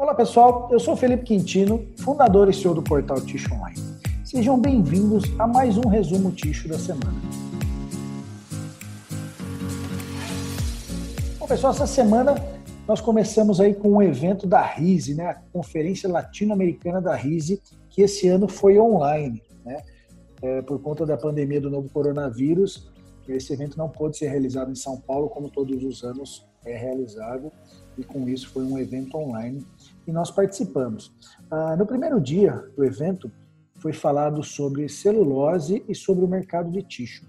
Olá pessoal, eu sou Felipe Quintino, fundador e CEO do portal Ticho Online. Sejam bem-vindos a mais um resumo Ticho da semana. Bom pessoal, essa semana nós começamos aí com um evento da RISE, né, a Conferência Latino-Americana da RISE, que esse ano foi online, né, é, por conta da pandemia do novo coronavírus. Esse evento não pôde ser realizado em São Paulo, como todos os anos é realizado, e com isso foi um evento online e nós participamos. Ah, no primeiro dia do evento, foi falado sobre celulose e sobre o mercado de tixo.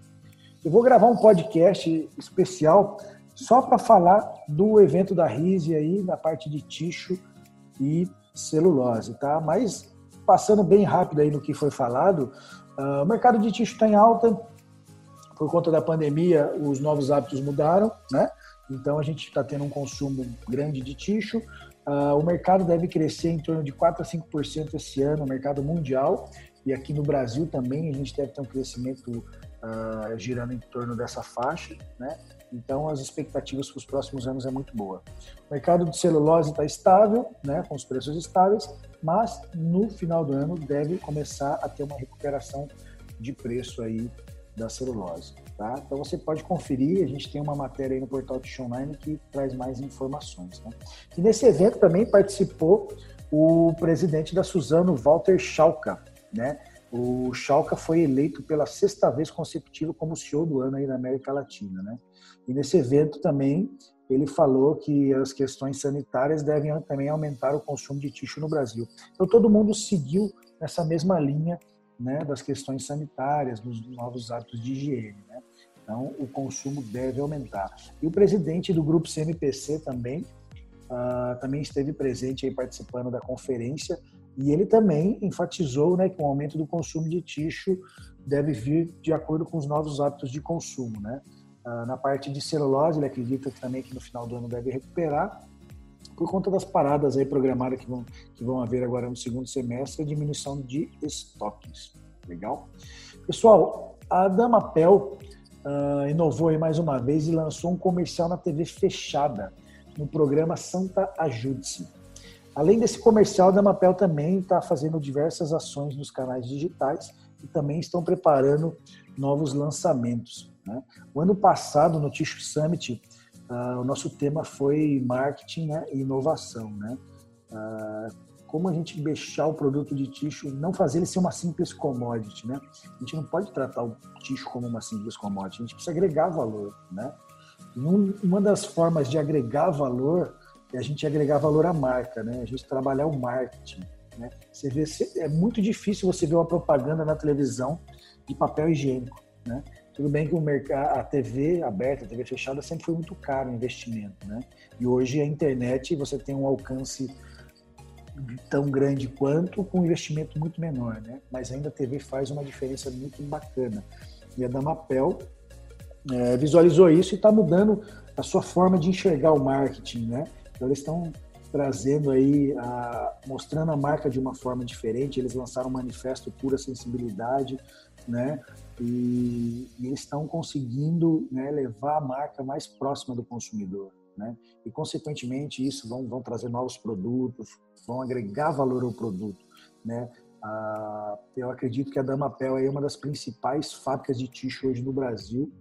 Eu vou gravar um podcast especial só para falar do evento da RISE aí, na parte de tixo e celulose, tá? Mas passando bem rápido aí no que foi falado, uh, o mercado de tixo está em alta, por conta da pandemia, os novos hábitos mudaram, né? Então a gente está tendo um consumo grande de tixo. Uh, o mercado deve crescer em torno de 4 a 5% esse ano, mercado mundial. E aqui no Brasil também a gente deve ter um crescimento uh, girando em torno dessa faixa, né? Então as expectativas para os próximos anos é muito boa. O mercado de celulose está estável, né, com os preços estáveis, mas no final do ano deve começar a ter uma recuperação de preço aí da celulose. Tá? Então você pode conferir, a gente tem uma matéria aí no portal Tish Online que traz mais informações. Né? E nesse evento também participou o presidente da Suzano, Walter Schalka. Né? O Schalka foi eleito pela sexta vez consecutiva como CEO do ano aí na América Latina. Né? E nesse evento também ele falou que as questões sanitárias devem também aumentar o consumo de tixo no Brasil. Então todo mundo seguiu nessa mesma linha né, das questões sanitárias, dos novos hábitos de higiene. Né? Então, o consumo deve aumentar. E o presidente do grupo CMPC também, uh, também esteve presente aí participando da conferência e ele também enfatizou né, que o aumento do consumo de tixo deve vir de acordo com os novos hábitos de consumo. Né? Uh, na parte de celulose, ele acredita também que no final do ano deve recuperar, por conta das paradas aí programadas que vão, que vão haver agora no segundo semestre, a diminuição de estoques. Legal? Pessoal, a Damapel uh, inovou aí mais uma vez e lançou um comercial na TV fechada, no programa Santa Ajude-se. Além desse comercial, a Damapel também está fazendo diversas ações nos canais digitais e também estão preparando novos lançamentos. Né? O ano passado, no Tissue Summit, uh, o nosso tema foi marketing né, e inovação. Né? Uh, como a gente deixar o produto de tixo, não fazer ele ser uma simples commodity, né? A gente não pode tratar o tixo como uma simples commodity, a gente precisa agregar valor, né? E um, uma das formas de agregar valor é a gente agregar valor à marca, né? A gente trabalhar o marketing, né? Você vê, é muito difícil você ver uma propaganda na televisão de papel higiênico, né? Tudo bem que o mercado, a TV aberta, a TV fechada sempre foi muito caro o investimento, né? E hoje a internet você tem um alcance tão grande quanto, com um investimento muito menor, né? Mas ainda a TV faz uma diferença muito bacana. E a Damapel é, visualizou isso e está mudando a sua forma de enxergar o marketing, né? Então eles estão trazendo aí, a, mostrando a marca de uma forma diferente. Eles lançaram um manifesto pura sensibilidade, né? E, e eles estão conseguindo né, levar a marca mais próxima do consumidor né? E, consequentemente, isso vão, vão trazer novos produtos, vão agregar valor ao produto, né? Ah, eu acredito que a Damapel é uma das principais fábricas de tixo hoje no Brasil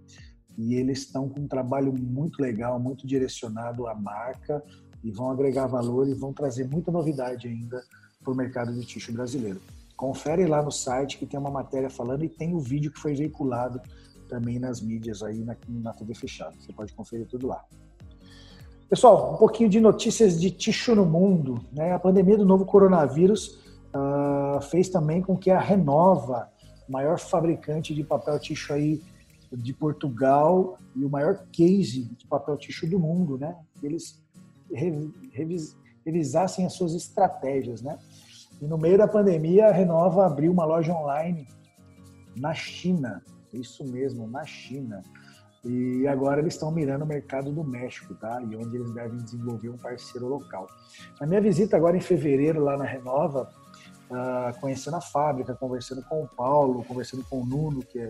e eles estão com um trabalho muito legal, muito direcionado à marca e vão agregar valor e vão trazer muita novidade ainda para o mercado de tixo brasileiro. Confere lá no site que tem uma matéria falando e tem o vídeo que foi veiculado também nas mídias aí na, na TV fechada. Você pode conferir tudo lá. Pessoal, um pouquinho de notícias de tixo no mundo. Né? A pandemia do novo coronavírus uh, fez também com que a Renova, maior fabricante de papel tixo aí de Portugal e o maior case de papel tixo do mundo, né? eles revis, revisassem as suas estratégias. Né? E no meio da pandemia, a Renova abriu uma loja online na China. Isso mesmo, na China. E agora eles estão mirando o mercado do México, tá? E onde eles devem desenvolver um parceiro local. Na minha visita agora em fevereiro lá na Renova, uh, conhecendo a fábrica, conversando com o Paulo, conversando com o Nuno, que é,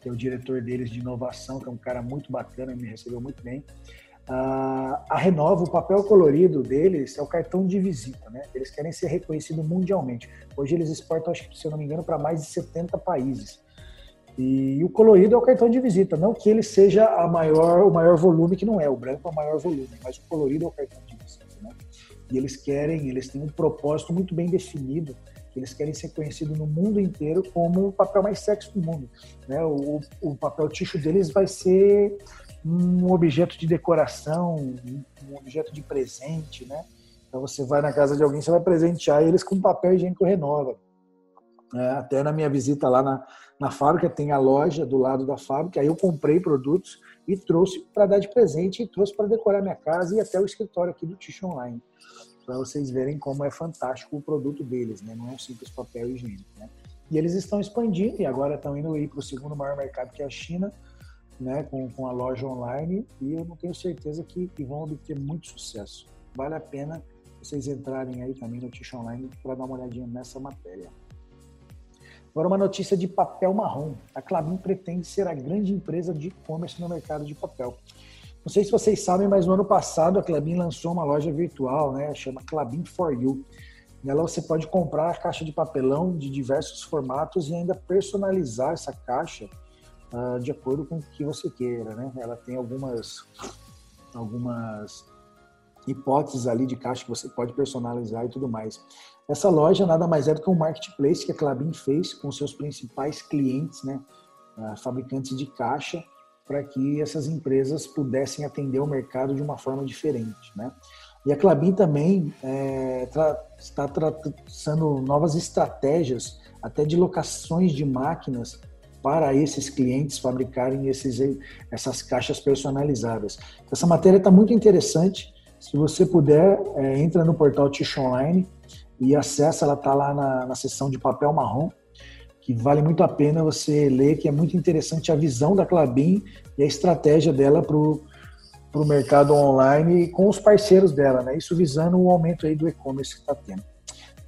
que é o diretor deles de inovação, que é um cara muito bacana, me recebeu muito bem. A Renova, o papel colorido deles é o cartão de visita, né? Eles querem ser reconhecidos mundialmente. Hoje eles exportam, acho que, se eu não me engano, para mais de 70 países. E o colorido é o cartão de visita, não que ele seja a maior, o maior volume, que não é, o branco é o maior volume, mas o colorido é o cartão de visita, né? E eles querem, eles têm um propósito muito bem definido, eles querem ser conhecidos no mundo inteiro como o papel mais sexy do mundo, né? O, o papel ticho deles vai ser um objeto de decoração, um objeto de presente, né? Então você vai na casa de alguém, você vai presentear eles com papel higiênico renova. É, até na minha visita lá na, na fábrica tem a loja do lado da fábrica, aí eu comprei produtos e trouxe para dar de presente e trouxe para decorar minha casa e até o escritório aqui do Tish Online, para vocês verem como é fantástico o produto deles, né? Não é um simples papel higiênico, né? E eles estão expandindo e agora estão indo para o segundo maior mercado que é a China, né, com, com a loja online e eu não tenho certeza que, que vão obter muito sucesso. Vale a pena vocês entrarem aí também no Tish Online para dar uma olhadinha nessa matéria. Agora uma notícia de papel marrom. A Clabin pretende ser a grande empresa de e-commerce no mercado de papel. Não sei se vocês sabem, mas no ano passado a Clabin lançou uma loja virtual, né, chama Clabin for You. Nela você pode comprar a caixa de papelão de diversos formatos e ainda personalizar essa caixa uh, de acordo com o que você queira, né? Ela tem algumas algumas hipóteses ali de caixa que você pode personalizar e tudo mais. Essa loja nada mais é do que um marketplace que a Clabin fez com seus principais clientes, né, uh, fabricantes de caixa, para que essas empresas pudessem atender o mercado de uma forma diferente, né? E a Clabin também é, tra está traçando novas estratégias, até de locações de máquinas para esses clientes fabricarem esses, essas caixas personalizadas. Essa matéria está muito interessante. Se você puder, é, entra no portal Tish Online e acessa, ela está lá na, na seção de papel marrom, que vale muito a pena você ler, que é muito interessante a visão da Clabin e a estratégia dela para o mercado online com os parceiros dela, né? Isso visando o aumento aí do e-commerce que está tendo.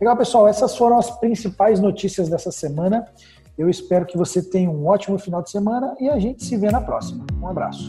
Legal, pessoal, essas foram as principais notícias dessa semana. Eu espero que você tenha um ótimo final de semana e a gente se vê na próxima. Um abraço.